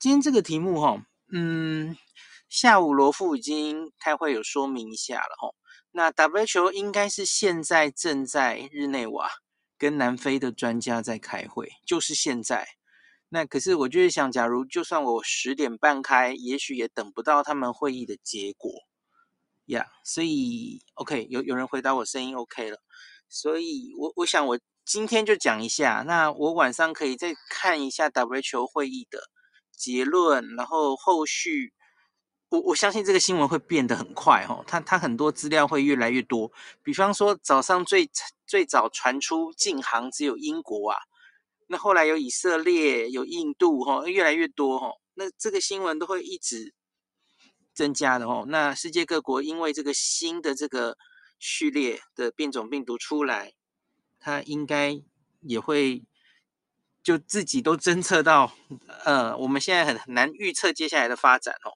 今天这个题目哈，嗯，下午罗富已经开会有说明一下了哈。那 WHO 应该是现在正在日内瓦跟南非的专家在开会，就是现在。那可是我就是想，假如就算我十点半开，也许也等不到他们会议的结果呀。所以 OK，有有人回答我声音 OK 了，所以我我想我今天就讲一下。那我晚上可以再看一下 WHO 会议的结论，然后后续。我我相信这个新闻会变得很快哈，它它很多资料会越来越多。比方说早上最最早传出禁航只有英国啊，那后来有以色列、有印度哈，越来越多哈，那这个新闻都会一直增加的哦。那世界各国因为这个新的这个序列的变种病毒出来，它应该也会就自己都侦测到，呃，我们现在很难预测接下来的发展哦。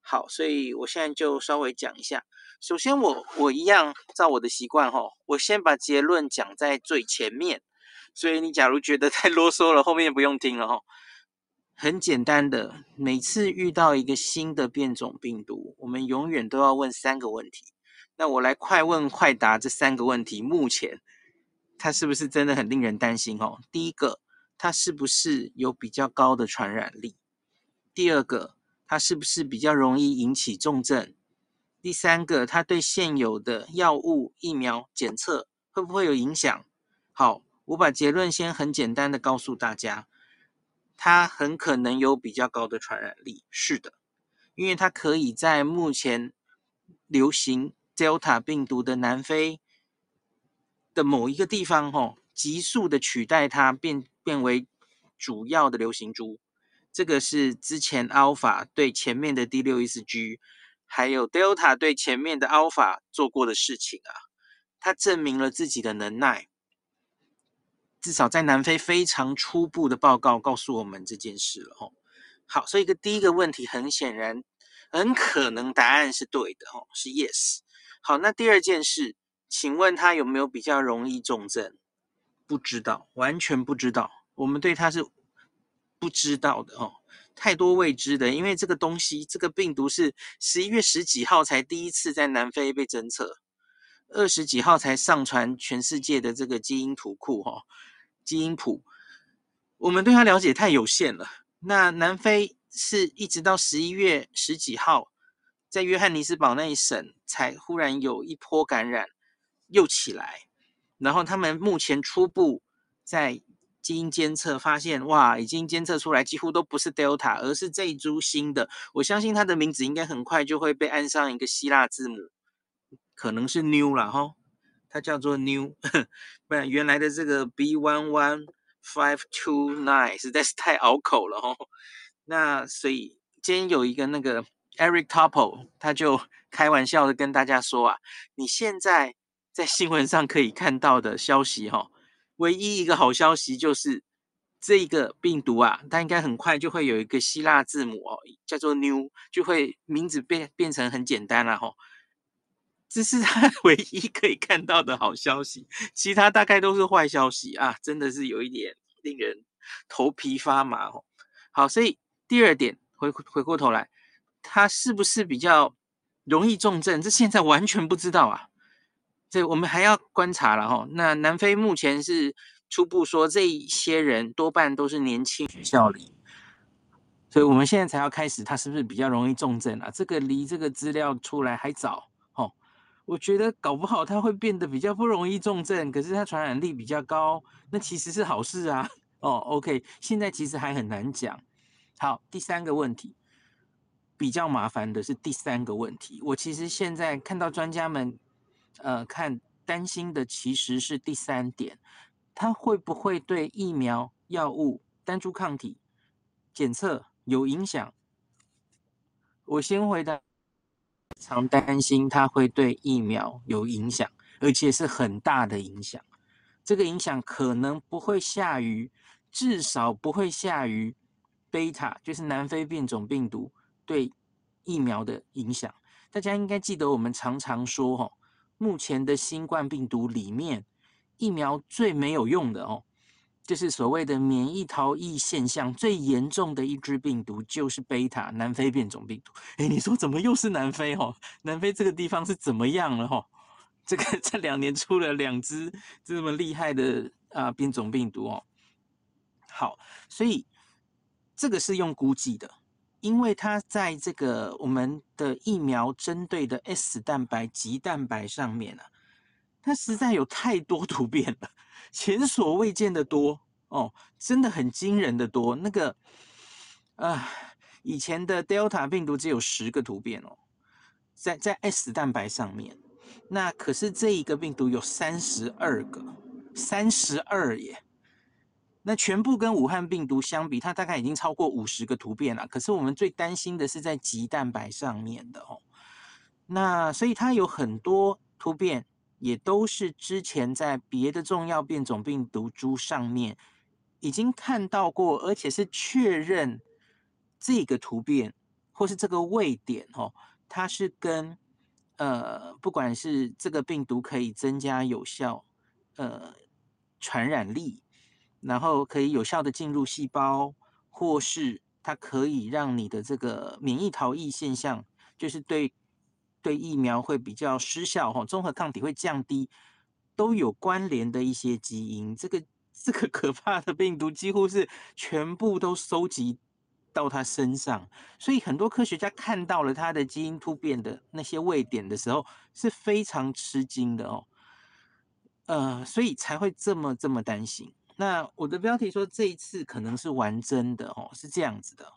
好，所以我现在就稍微讲一下。首先我，我一样照我的习惯哈，我先把结论讲在最前面。所以你假如觉得太啰嗦了，后面不用听了哈。很简单的，每次遇到一个新的变种病毒，我们永远都要问三个问题。那我来快问快答这三个问题。目前它是不是真的很令人担心哦？第一个，它是不是有比较高的传染力？第二个。它是不是比较容易引起重症？第三个，它对现有的药物、疫苗检测会不会有影响？好，我把结论先很简单的告诉大家，它很可能有比较高的传染力。是的，因为它可以在目前流行 Delta 病毒的南非的某一个地方，吼，急速的取代它，变变为主要的流行株。这个是之前 Alpha 对前面的 D 六一四 G，还有 Delta 对前面的 Alpha 做过的事情啊，它证明了自己的能耐。至少在南非非常初步的报告告诉我们这件事了哦。好，所以个第一个问题很显然，很可能答案是对的哦，是 Yes。好，那第二件事，请问它有没有比较容易重症？不知道，完全不知道。我们对它是。不知道的哦，太多未知的，因为这个东西，这个病毒是十一月十几号才第一次在南非被侦测，二十几号才上传全世界的这个基因图库哈，基因谱，我们对它了解太有限了。那南非是一直到十一月十几号，在约翰尼斯堡那一省才忽然有一波感染又起来，然后他们目前初步在。基因监测发现，哇，已经监测出来几乎都不是 Delta，而是这一株新的。我相信它的名字应该很快就会被按上一个希腊字母，可能是 New 了哈，它叫做 New，不然原来的这个 B one one five two nine 实在是太拗口了哈。那所以今天有一个那个 Eric Topol，他就开玩笑的跟大家说啊，你现在在新闻上可以看到的消息哈。唯一一个好消息就是，这个病毒啊，它应该很快就会有一个希腊字母哦，叫做 New，就会名字变变成很简单了哈。这是它 唯一可以看到的好消息，其他大概都是坏消息啊，真的是有一点令人头皮发麻哦。好，所以第二点，回回过头来，它是不是比较容易重症？这现在完全不知道啊。所以我们还要观察了哈。那南非目前是初步说，这一些人多半都是年轻学校里，所以我们现在才要开始，他是不是比较容易重症啊？这个离这个资料出来还早哦。我觉得搞不好他会变得比较不容易重症，可是他传染力比较高，那其实是好事啊。哦，OK，现在其实还很难讲。好，第三个问题比较麻烦的是第三个问题，我其实现在看到专家们。呃，看担心的其实是第三点，它会不会对疫苗、药物、单株抗体检测有影响？我先回答，常担心它会对疫苗有影响，而且是很大的影响。这个影响可能不会下于，至少不会下于贝塔，就是南非变种病毒对疫苗的影响。大家应该记得，我们常常说，吼。目前的新冠病毒里面，疫苗最没有用的哦，就是所谓的免疫逃逸现象最严重的一支病毒，就是贝塔南非变种病毒。诶，你说怎么又是南非？哈，南非这个地方是怎么样了？哈，这个这两年出了两只这么厉害的啊变种病毒哦。好，所以这个是用估计的，因为它在这个我们的疫苗针对的 S 蛋白、棘蛋白上面啊，它实在有太多突变了。前所未见的多哦，真的很惊人的多。那个啊、以前的 Delta 病毒只有十个突变哦，在在 S 蛋白上面，那可是这一个病毒有三十二个，三十二耶。那全部跟武汉病毒相比，它大概已经超过五十个突变了。可是我们最担心的是在棘蛋白上面的哦。那所以它有很多突变。也都是之前在别的重要变种病毒株上面已经看到过，而且是确认这个突变或是这个位点哦，它是跟呃，不管是这个病毒可以增加有效呃传染力，然后可以有效的进入细胞，或是它可以让你的这个免疫逃逸现象，就是对。对疫苗会比较失效，哈，综合抗体会降低，都有关联的一些基因。这个这个可怕的病毒几乎是全部都收集到它身上，所以很多科学家看到了它的基因突变的那些位点的时候，是非常吃惊的哦。呃，所以才会这么这么担心。那我的标题说这一次可能是玩真的哦，是这样子的。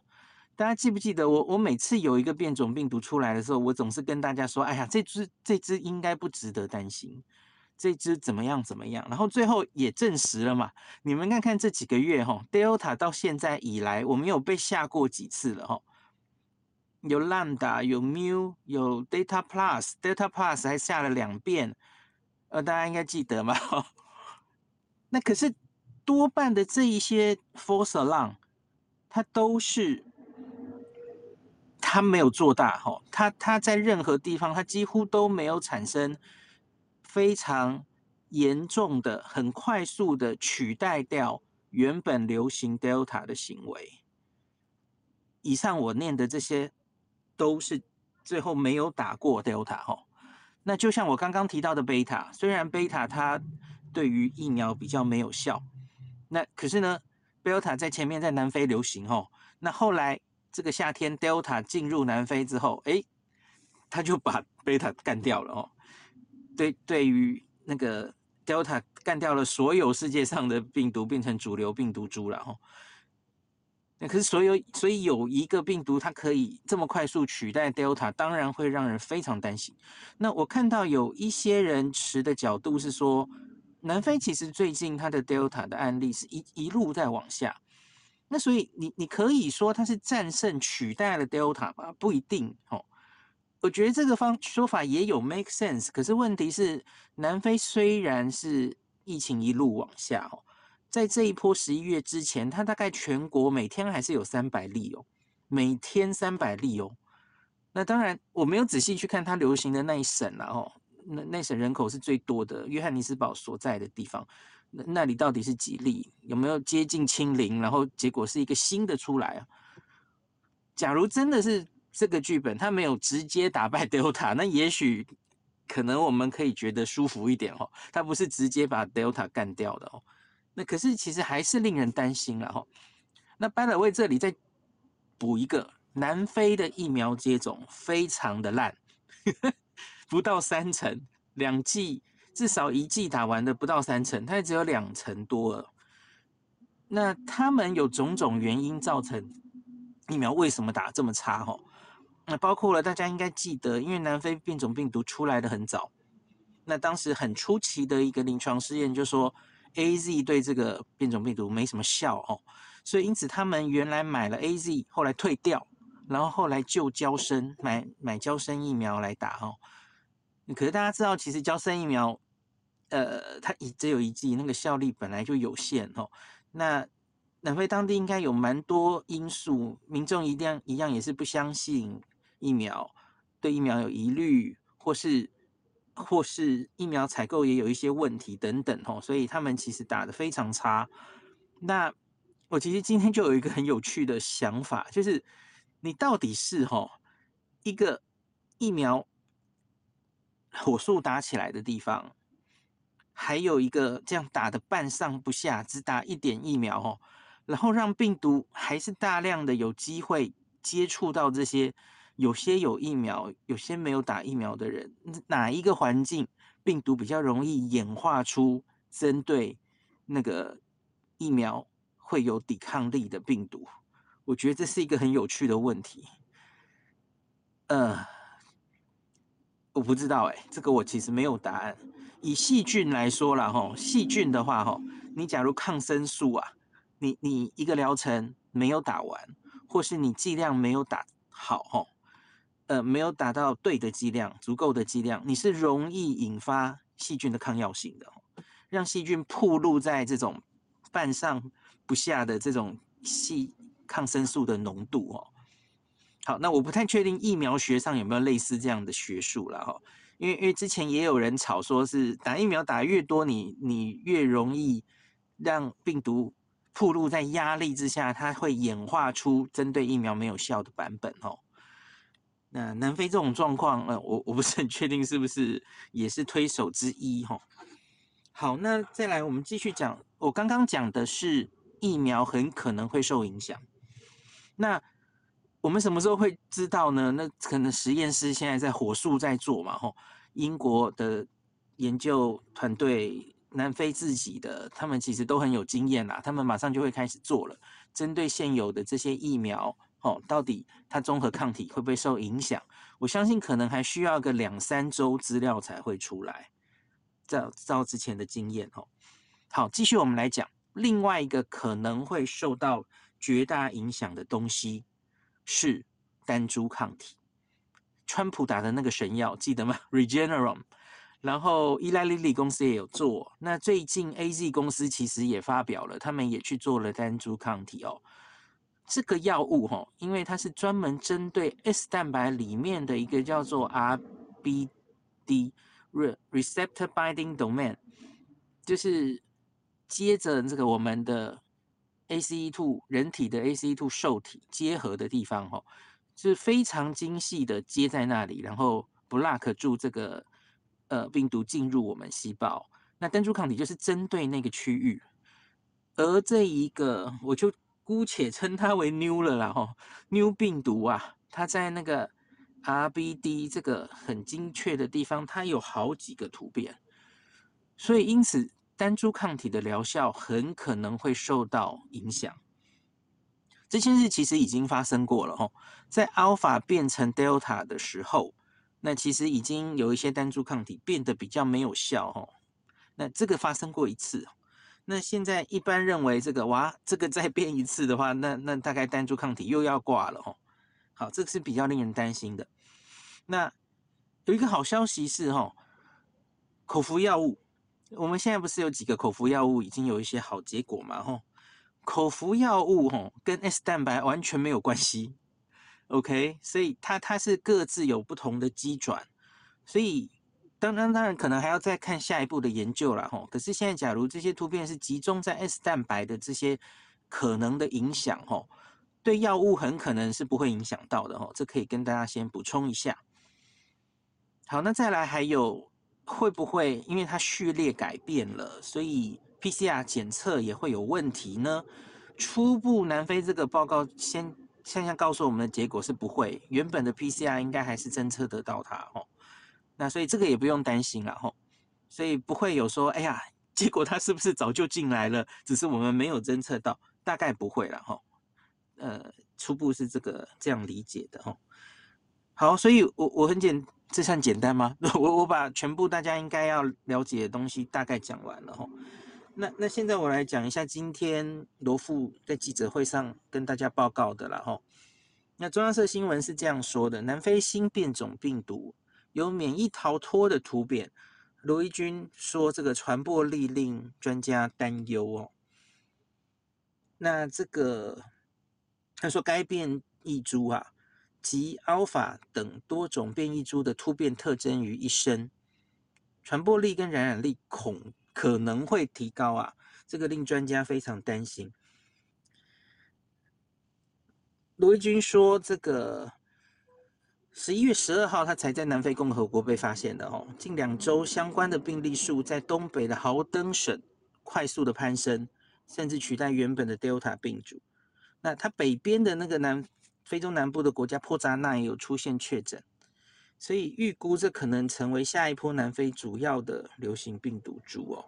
大家记不记得我？我每次有一个变种病毒出来的时候，我总是跟大家说：“哎呀，这只这只应该不值得担心，这只怎么样怎么样。”然后最后也证实了嘛。你们看看这几个月哈，Delta 到现在以来，我们有被吓过几次了哈？有 Lambda，有 Mu，有 Delta Plus，Delta Plus 还下了两遍，呃，大家应该记得嘛？那可是多半的这一些 False Alarm，它都是。它没有做大哈，它它在任何地方，它几乎都没有产生非常严重的、很快速的取代掉原本流行 Delta 的行为。以上我念的这些都是最后没有打过 Delta 哈。那就像我刚刚提到的 Beta，虽然 Beta 它对于疫苗比较没有效，那可是呢，Beta 在前面在南非流行哦，那后来。这个夏天，Delta 进入南非之后，哎，他就把贝塔干掉了哦。对，对于那个 Delta 干掉了所有世界上的病毒，变成主流病毒株了哦。那可是所有，所以有一个病毒它可以这么快速取代 Delta，当然会让人非常担心。那我看到有一些人持的角度是说，南非其实最近它的 Delta 的案例是一一路在往下。那所以你你可以说它是战胜取代了 Delta 吗？不一定哦。我觉得这个方说法也有 make sense。可是问题是，南非虽然是疫情一路往下哦，在这一波十一月之前，它大概全国每天还是有三百例哦，每天三百例哦。那当然我没有仔细去看它流行的那一省了哦，那那省人口是最多的，约翰尼斯堡所在的地方。那那里到底是几例？有没有接近清零？然后结果是一个新的出来啊？假如真的是这个剧本，他没有直接打败 Delta，那也许可能我们可以觉得舒服一点哦。他不是直接把 Delta 干掉的哦。那可是其实还是令人担心了哈。那 by the way，这里再补一个，南非的疫苗接种非常的烂，不到三成，两剂。至少一剂打完的不到三成，它也只有两成多了。那他们有种种原因造成疫苗为什么打这么差？哈，那包括了大家应该记得，因为南非变种病毒出来的很早，那当时很出奇的一个临床试验就说 AZ 对这个变种病毒没什么效哦，所以因此他们原来买了 AZ，后来退掉，然后后来就娇生买买娇生疫苗来打哦。可是大家知道，其实交生疫苗。呃，它一只有一剂，那个效力本来就有限哦。那南非当地应该有蛮多因素，民众一定一样也是不相信疫苗，对疫苗有疑虑，或是或是疫苗采购也有一些问题等等哦。所以他们其实打得非常差。那我其实今天就有一个很有趣的想法，就是你到底是齁一个疫苗火速打起来的地方，还有一个这样打的半上不下，只打一点疫苗哦，然后让病毒还是大量的有机会接触到这些有些有疫苗、有些没有打疫苗的人，哪一个环境病毒比较容易演化出针对那个疫苗会有抵抗力的病毒，我觉得这是一个很有趣的问题。呃，我不知道哎，这个我其实没有答案。以细菌来说啦，哈，细菌的话，哈，你假如抗生素啊，你你一个疗程没有打完，或是你剂量没有打好，哈，呃，没有打到对的剂量，足够的剂量，你是容易引发细菌的抗药性的，让细菌暴露在这种半上。不下的这种细抗生素的浓度哦，好，那我不太确定疫苗学上有没有类似这样的学术了哈，因为因为之前也有人吵说是打疫苗打越多，你你越容易让病毒暴露在压力之下，它会演化出针对疫苗没有效的版本哦。那南非这种状况，呃，我我不是很确定是不是也是推手之一哈。好，那再来我们继续讲，我刚刚讲的是。疫苗很可能会受影响，那我们什么时候会知道呢？那可能实验室现在在火速在做嘛，吼，英国的研究团队、南非自己的，他们其实都很有经验啦，他们马上就会开始做了，针对现有的这些疫苗，吼，到底它综合抗体会不会受影响？我相信可能还需要个两三周资料才会出来，照照之前的经验，吼，好，继续我们来讲。另外一个可能会受到绝大影响的东西是单株抗体。川普打的那个神药，记得吗？Regeneron。然后伊莱莉莉公司也有做。那最近 AZ 公司其实也发表了，他们也去做了单株抗体哦。这个药物哈，因为它是专门针对 S 蛋白里面的一个叫做 RBD（Receptor Binding Domain），就是。接着这个我们的 ACE2 人体的 ACE2 受体结合的地方，哈，是非常精细的接在那里，然后 block 住这个呃病毒进入我们细胞。那单株抗体就是针对那个区域，而这一个我就姑且称它为 New 了啦，哈，New 病毒啊，它在那个 RBD 这个很精确的地方，它有好几个突变，所以因此。单株抗体的疗效很可能会受到影响。这件事其实已经发生过了哦，在 Alpha 变成 Delta 的时候，那其实已经有一些单株抗体变得比较没有效哦。那这个发生过一次，那现在一般认为这个哇，这个再变一次的话，那那大概单株抗体又要挂了哦。好，这个是比较令人担心的。那有一个好消息是哦，口服药物。我们现在不是有几个口服药物已经有一些好结果嘛？吼，口服药物吼跟 S 蛋白完全没有关系，OK？所以它它是各自有不同的机转，所以当然当然可能还要再看下一步的研究了吼。可是现在假如这些突变是集中在 S 蛋白的这些可能的影响吼，对药物很可能是不会影响到的吼，这可以跟大家先补充一下。好，那再来还有。会不会因为它序列改变了，所以 PCR 检测也会有问题呢？初步南非这个报告先现在告诉我们的结果是不会，原本的 PCR 应该还是侦测得到它哦。那所以这个也不用担心了吼，所以不会有说，哎呀，结果它是不是早就进来了，只是我们没有侦测到，大概不会了吼。呃，初步是这个这样理解的吼。好，所以我我很简。这算简单吗？我我把全部大家应该要了解的东西大概讲完了哈。那那现在我来讲一下今天罗富在记者会上跟大家报告的了哈。那中央社新闻是这样说的：南非新变种病毒有免疫逃脱的突变，罗一军说这个传播力令专家担忧哦。那这个他说该变异株啊。及 Alpha 等多种变异株的突变特征于一身，传播力跟感染力恐可能会提高啊。这个令专家非常担心。罗一军说，这个十一月十二号他才在南非共和国被发现的哦，近两周相关的病例数在东北的豪登省快速的攀升，甚至取代原本的 Delta 病毒。那他北边的那个南非洲南部的国家波札那也有出现确诊。所以预估这可能成为下一波南非主要的流行病毒株哦。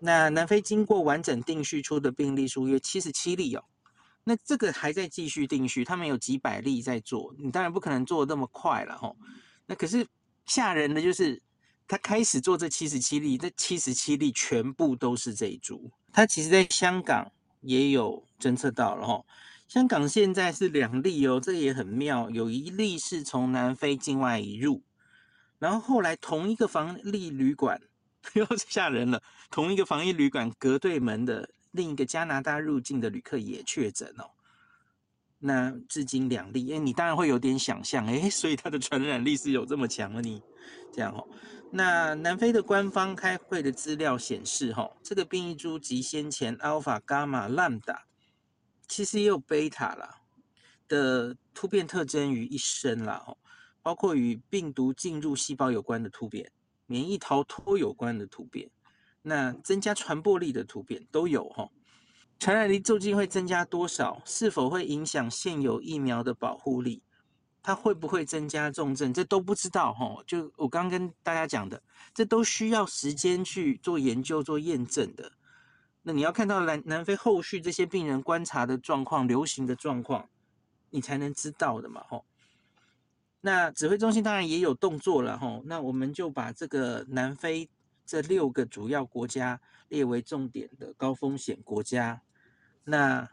那南非经过完整定序出的病例数约七十七例哦。那这个还在继续定序，他们有几百例在做，你当然不可能做的那么快了吼。那可是吓人的就是，他开始做这七十七例，这七十七例全部都是这一株。他其实在香港也有侦测到了吼。香港现在是两例哦，这也很妙。有一例是从南非境外移入，然后后来同一个防疫旅馆，又吓人了。同一个防疫旅馆隔对门的另一个加拿大入境的旅客也确诊哦。那至今两例，哎，你当然会有点想象，哎，所以它的传染力是有这么强的你这样哦。那南非的官方开会的资料显示，哈，这个变异株及先前 Alpha、Gamma、Lambda。其实也有贝塔啦的突变特征于一身啦，包括与病毒进入细胞有关的突变、免疫逃脱有关的突变，那增加传播力的突变都有哈。传染力究竟会增加多少？是否会影响现有疫苗的保护力？它会不会增加重症？这都不知道哈。就我刚跟大家讲的，这都需要时间去做研究、做验证的。你要看到南南非后续这些病人观察的状况、流行的状况，你才能知道的嘛，吼。那指挥中心当然也有动作了，吼。那我们就把这个南非这六个主要国家列为重点的高风险国家，那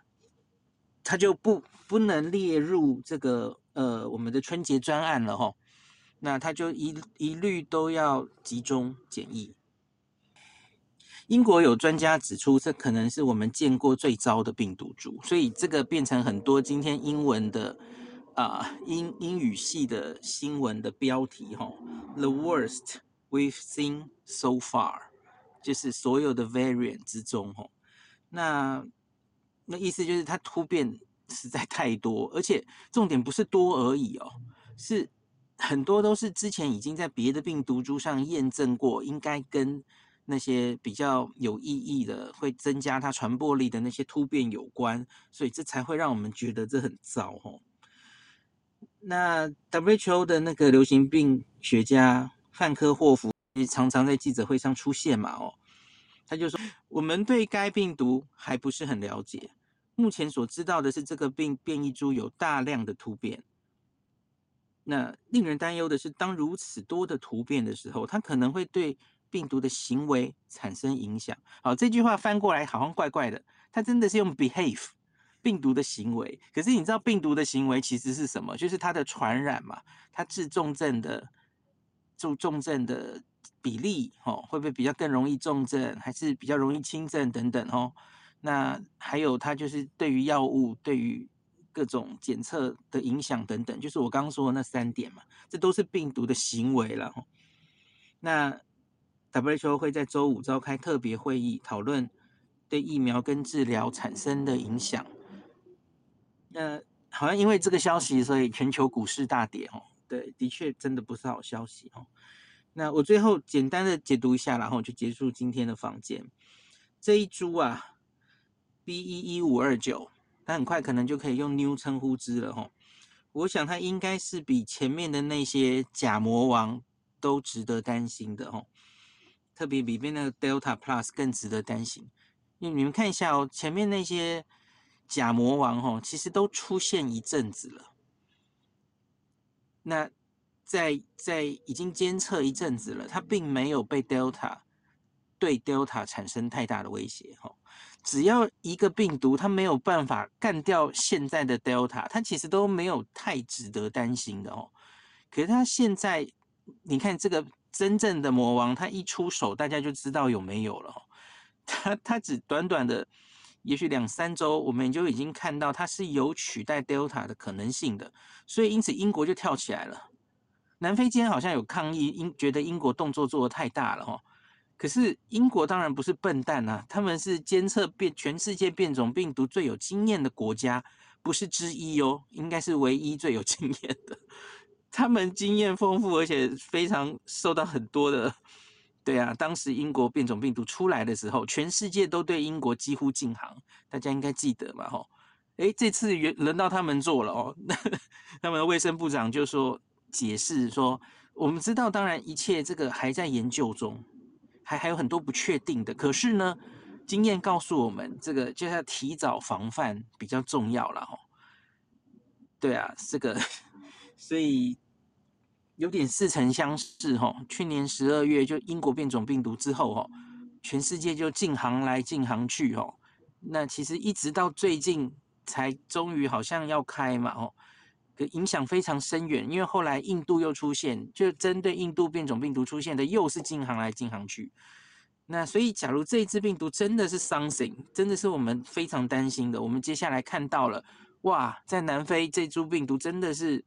他就不不能列入这个呃我们的春节专案了，吼。那他就一一律都要集中检疫。英国有专家指出，这可能是我们见过最糟的病毒株，所以这个变成很多今天英文的啊、英英语系的新闻的标题哈，The worst we've seen so far，就是所有的 variant 之中哈，那那意思就是它突变实在太多，而且重点不是多而已哦，是很多都是之前已经在别的病毒株上验证过，应该跟。那些比较有意义的，会增加它传播力的那些突变有关，所以这才会让我们觉得这很糟哦。那 WHO 的那个流行病学家范科霍夫也常常在记者会上出现嘛，哦，他就说我们对该病毒还不是很了解，目前所知道的是这个病变异株有大量的突变。那令人担忧的是，当如此多的突变的时候，它可能会对。病毒的行为产生影响。好，这句话翻过来好像怪怪的。它真的是用 behave 病毒的行为，可是你知道病毒的行为其实是什么？就是它的传染嘛，它致重症的重重症的比例，哦，会不会比较更容易重症，还是比较容易轻症等等哦？那还有它就是对于药物、对于各种检测的影响等等，就是我刚刚说的那三点嘛，这都是病毒的行为了。那 WHO 会在周五召开特别会议，讨论对疫苗跟治疗产生的影响。那好像因为这个消息，所以全球股市大跌哦。对，的确真的不是好消息哦。那我最后简单的解读一下，然后就结束今天的房间。这一株啊，B 一一五二九，它很快可能就可以用 New 称呼之了哦。我想它应该是比前面的那些假魔王都值得担心的哦。特别里面那个 Delta Plus 更值得担心，因为你们看一下哦，前面那些假魔王哦，其实都出现一阵子了。那在在已经监测一阵子了，它并没有被 Delta 对 Delta 产生太大的威胁哈。只要一个病毒它没有办法干掉现在的 Delta，它其实都没有太值得担心的哦。可是它现在，你看这个。真正的魔王，他一出手，大家就知道有没有了。他他只短短的，也许两三周，我们就已经看到他是有取代 Delta 的可能性的。所以因此英国就跳起来了。南非今天好像有抗议，英觉得英国动作做的太大了哈。可是英国当然不是笨蛋啊，他们是监测变全世界变种病毒最有经验的国家，不是之一哦，应该是唯一最有经验的。他们经验丰富，而且非常受到很多的，对啊，当时英国变种病毒出来的时候，全世界都对英国几乎禁航，大家应该记得嘛，吼。诶，这次轮到他们做了哦，那 他们的卫生部长就说解释说，我们知道，当然一切这个还在研究中。还还有很多不确定的，可是呢，经验告诉我们，这个就要提早防范比较重要了哈。对啊，这个 所以有点似曾相识哈。去年十二月就英国变种病毒之后哈，全世界就禁航来禁航去哦。那其实一直到最近才终于好像要开嘛哦。影响非常深远，因为后来印度又出现，就针对印度变种病毒出现的又是禁航来禁航去。那所以，假如这一支病毒真的是 something，真的是我们非常担心的。我们接下来看到了，哇，在南非这株病毒真的是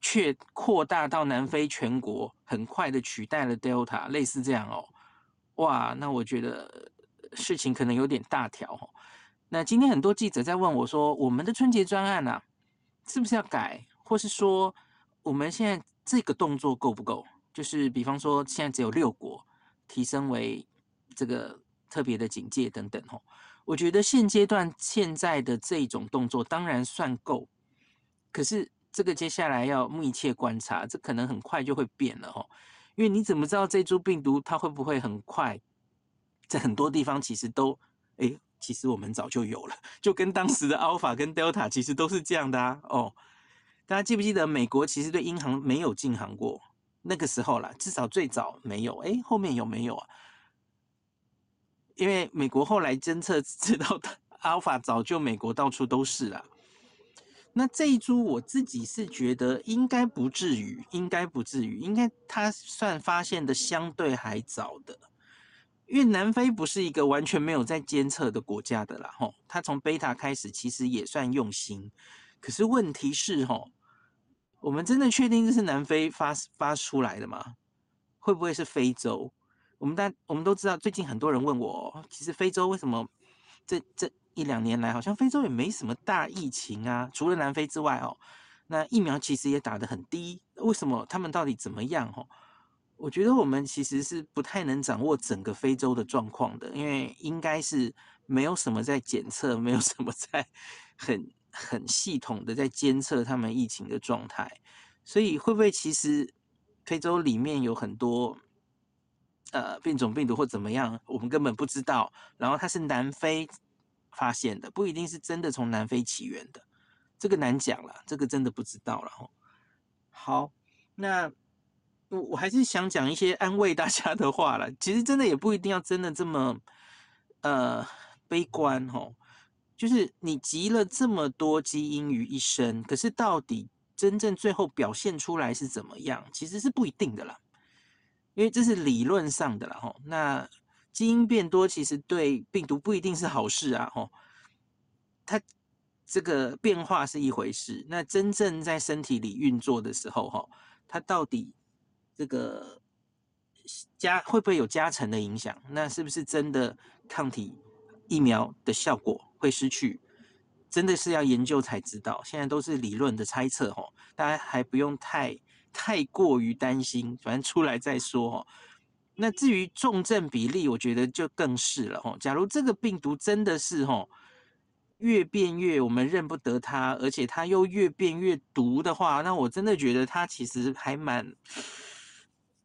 却扩大到南非全国，很快的取代了 Delta，类似这样哦。哇，那我觉得事情可能有点大条哦。那今天很多记者在问我说，我们的春节专案啊。是不是要改，或是说我们现在这个动作够不够？就是比方说，现在只有六国提升为这个特别的警戒等等吼。我觉得现阶段现在的这种动作当然算够，可是这个接下来要密切观察，这可能很快就会变了哦。因为你怎么知道这株病毒它会不会很快在很多地方其实都诶其实我们早就有了，就跟当时的 Alpha 跟 Delta 其实都是这样的啊。哦，大家记不记得美国其实对英航没有禁航过？那个时候啦，至少最早没有。诶，后面有没有啊？因为美国后来侦测知道 Alpha 早就美国到处都是啦。那这一株我自己是觉得应该不至于，应该不至于，应该它算发现的相对还早的。因为南非不是一个完全没有在监测的国家的啦，吼，他从贝塔开始其实也算用心，可是问题是，吼，我们真的确定这是南非发发出来的吗？会不会是非洲？我们大我们都知道，最近很多人问我，其实非洲为什么这这一两年来好像非洲也没什么大疫情啊？除了南非之外，哦，那疫苗其实也打得很低，为什么他们到底怎么样？哦？我觉得我们其实是不太能掌握整个非洲的状况的，因为应该是没有什么在检测，没有什么在很很系统的在监测他们疫情的状态，所以会不会其实非洲里面有很多呃变种病毒或怎么样，我们根本不知道。然后它是南非发现的，不一定是真的从南非起源的，这个难讲了，这个真的不知道了哈。好，那。我我还是想讲一些安慰大家的话了。其实真的也不一定要真的这么呃悲观吼。就是你集了这么多基因于一身，可是到底真正最后表现出来是怎么样，其实是不一定的啦。因为这是理论上的啦吼。那基因变多其实对病毒不一定是好事啊吼。它这个变化是一回事，那真正在身体里运作的时候吼，它到底。这个加会不会有加成的影响？那是不是真的抗体疫苗的效果会失去？真的是要研究才知道。现在都是理论的猜测哦，大家还不用太太过于担心，反正出来再说哦。那至于重症比例，我觉得就更是了哦。假如这个病毒真的是哦越变越我们认不得它，而且它又越变越毒的话，那我真的觉得它其实还蛮。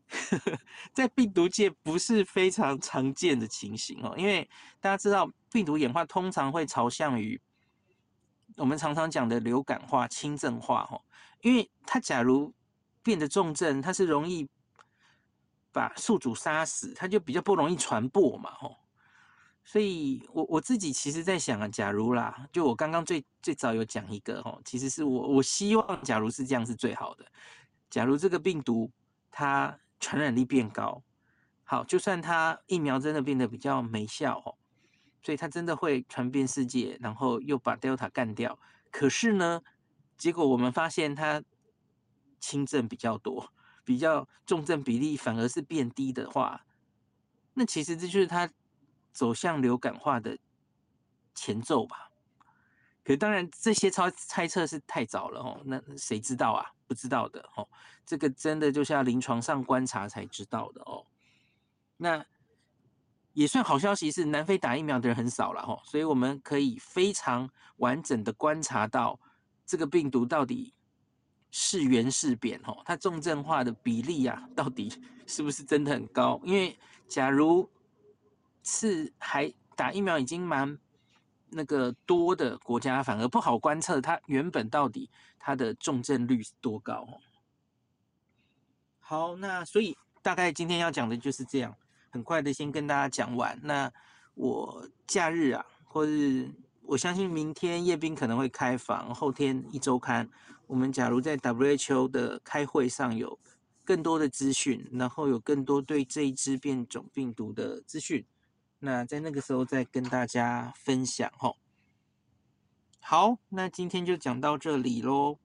在病毒界不是非常常见的情形哦，因为大家知道病毒演化通常会朝向于我们常常讲的流感化、轻症化哦，因为它假如变得重症，它是容易把宿主杀死，它就比较不容易传播嘛哦，所以我我自己其实在想啊，假如啦，就我刚刚最最早有讲一个哦，其实是我我希望假如是这样是最好的，假如这个病毒它。传染力变高，好，就算它疫苗真的变得比较没效哦，所以它真的会传遍世界，然后又把 Delta 干掉。可是呢，结果我们发现它轻症比较多，比较重症比例反而是变低的话，那其实这就是它走向流感化的前奏吧。可当然，这些猜猜测是太早了哦。那谁知道啊？不知道的哦。这个真的就是要临床上观察才知道的哦。那也算好消息是，南非打疫苗的人很少了哦，所以我们可以非常完整的观察到这个病毒到底是圆是扁哦，它重症化的比例啊，到底 是不是真的很高？因为假如是还打疫苗已经蛮。那个多的国家反而不好观测，它原本到底它的重症率是多高？好，那所以大概今天要讲的就是这样，很快的先跟大家讲完。那我假日啊，或是我相信明天叶斌可能会开房，后天一周刊，我们假如在 WHO 的开会上有更多的资讯，然后有更多对这一支变种病毒的资讯。那在那个时候再跟大家分享吼。好，那今天就讲到这里喽。